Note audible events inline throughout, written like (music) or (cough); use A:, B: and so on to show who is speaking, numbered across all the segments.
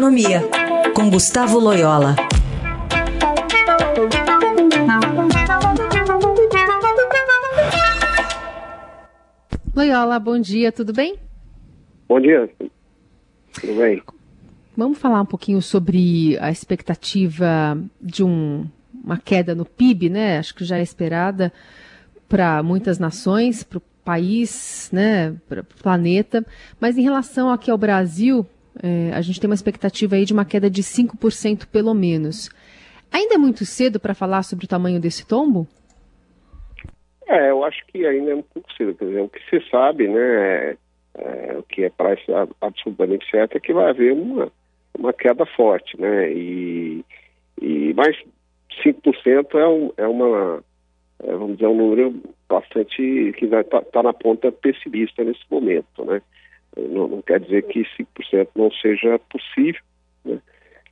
A: Economia, com Gustavo Loyola.
B: Loyola, bom dia, tudo bem?
C: Bom dia, tudo bem?
B: Vamos falar um pouquinho sobre a expectativa de um, uma queda no PIB, né? Acho que já é esperada para muitas nações, para o país, né, para o planeta. Mas em relação aqui ao Brasil, é, a gente tem uma expectativa aí de uma queda de 5% pelo menos. Ainda é muito cedo para falar sobre o tamanho desse tombo?
C: É, eu acho que ainda é um pouco cedo. Quer dizer, o que se sabe, né, é, o que é parece absolutamente certo é que vai haver uma, uma queda forte, né, e, e mais 5% é, um, é uma, é, vamos dizer, um número bastante que está tá na ponta pessimista nesse momento, né. Não, não quer dizer que 5% não seja possível, né,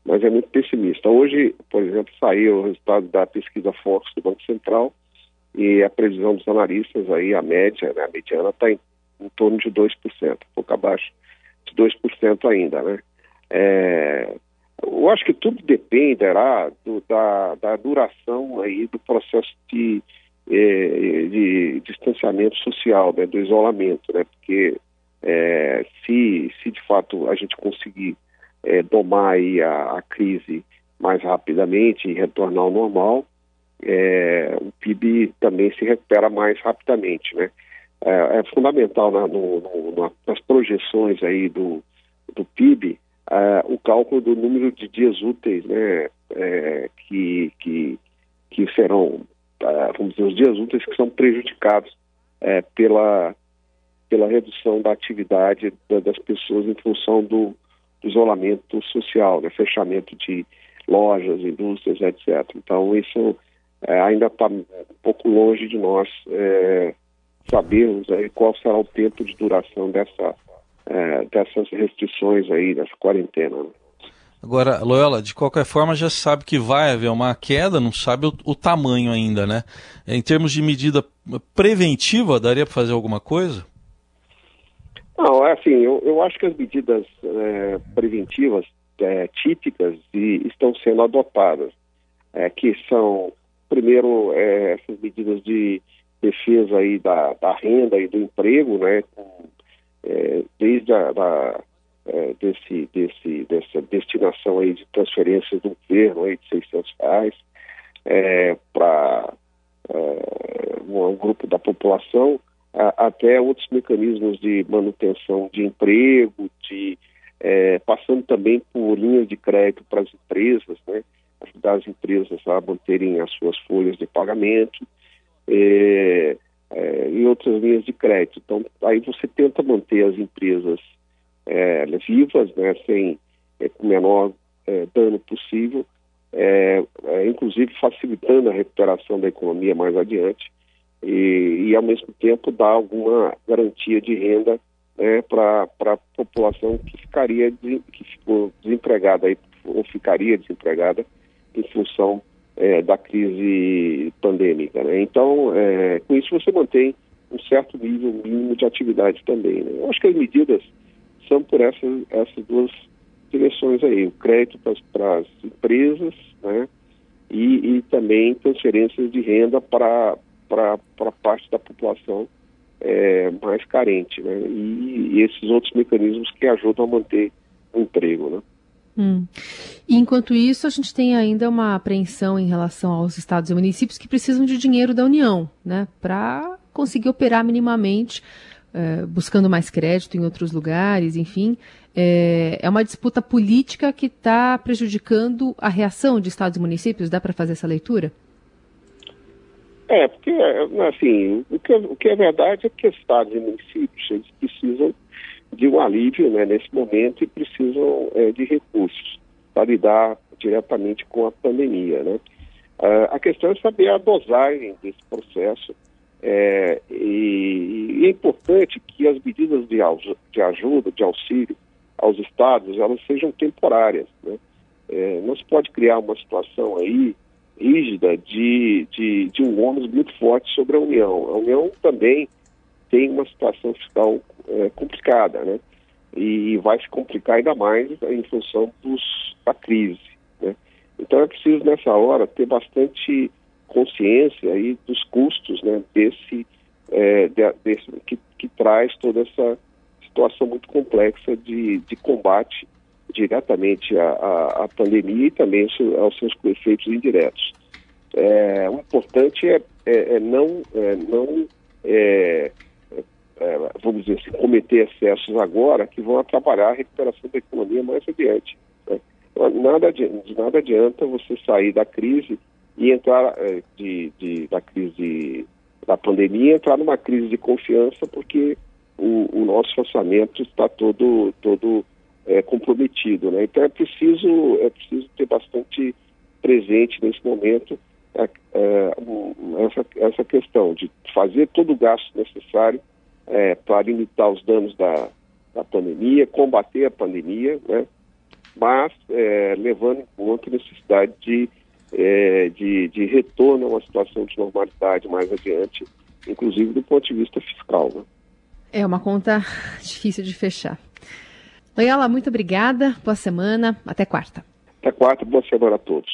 C: mas é muito pessimista. Hoje, por exemplo, saiu o resultado da pesquisa Fox do Banco Central e a previsão dos analistas aí, a média, né, a mediana está em, em, torno de 2%, um pouco abaixo de 2% ainda, né. É, eu acho que tudo dependerá do, da, da duração aí do processo de, eh, de distanciamento social, né, do isolamento, né, porque é, se, se de fato a gente conseguir é, domar a, a, crise mais rapidamente e retornar ao normal, é, o PIB também se recupera mais rapidamente, né? É, é fundamental na, no, no, nas projeções aí do, do PIB é, o cálculo do número de dias úteis, né? É, que, que, que serão, vamos dizer, os dias úteis que são prejudicados pela pela redução da atividade das pessoas em função do, do isolamento social, né, fechamento de lojas, indústrias, etc. Então, isso é, ainda está um pouco longe de nós é, sabermos aí, qual será o tempo de duração dessa, é, dessas restrições aí, dessa quarentena. Né.
D: Agora, Loyola, de qualquer forma já sabe que vai haver uma queda, não sabe o, o tamanho ainda, né? Em termos de medida preventiva, daria para fazer alguma coisa?
C: Não, é assim, eu, eu acho que as medidas é, preventivas é, típicas e, estão sendo adotadas, é, que são, primeiro, é, essas medidas de defesa aí da, da renda e do emprego, né, é, desde a da, é, desse, desse, dessa destinação aí de transferências do governo aí de 600 reais para um grupo da população, até outros mecanismos de manutenção de emprego, de é, passando também por linhas de crédito para as empresas, né, ajudar as empresas a manterem as suas folhas de pagamento é, é, e outras linhas de crédito. Então, aí você tenta manter as empresas é, vivas, né, sem é, com o menor é, dano possível, inclusive facilitando a recuperação da economia mais adiante e, e ao mesmo tempo dar alguma garantia de renda né, para a população que ficaria que ficou desempregada aí, ou ficaria desempregada em função é, da crise pandêmica. Né? Então, é, com isso você mantém um certo nível mínimo de atividade também. Né? Eu acho que as medidas são por essas, essas duas direções aí, o crédito para as empresas, né? E, e, também transferências de renda para para parte da população é, mais carente, né? E, e, esses outros mecanismos que ajudam a manter o emprego, né?
B: Hum. Enquanto isso, a gente tem ainda uma apreensão em relação aos estados e municípios que precisam de dinheiro da União, né? Para conseguir operar minimamente, é, buscando mais crédito em outros lugares, enfim. É, é uma disputa política que está prejudicando a reação de estados e municípios? Dá para fazer essa leitura?
C: É, porque, assim, o que, o que é verdade é que estados e municípios eles precisam de um alívio né, nesse momento e precisam é, de recursos para lidar diretamente com a pandemia. Né? Uh, a questão é saber a dosagem desse processo é, e, e, é importante que as medidas de, de, ajuda, de auxílio aos estados, elas sejam temporárias. Né? É, não se pode criar uma situação aí rígida de, de, de um ônus muito forte sobre a União. A União também tem uma situação fiscal é, complicada, né? e vai se complicar ainda mais em função dos, da crise. Né? Então é preciso nessa hora ter bastante consciência aí dos custos né, desse, é, de, desse que, que traz toda essa situação muito complexa de, de combate diretamente à, à, à pandemia e também aos seus efeitos indiretos. É, o importante é, é, é não, é, não é, é, vamos dizer assim, cometer excessos agora que vão atrapalhar a recuperação da economia mais adiante. Né? Nada, de nada adianta você sair da crise e entrar de, de, da crise da pandemia entrar numa crise de confiança porque o, o nosso orçamento está todo, todo é, comprometido. Né? Então é preciso, é preciso ter bastante presente nesse momento é, é, essa, essa questão de fazer todo o gasto necessário é, para limitar os danos da, da pandemia, combater a pandemia, né? mas é, levando em conta a necessidade de, é, de, de, retorno a uma situação de normalidade mais adiante, inclusive do ponto de vista fiscal. Né?
B: É uma conta (laughs) difícil de fechar. Loyola, muito obrigada. Boa semana. Até quarta.
C: Até quarta. Boa semana a todos.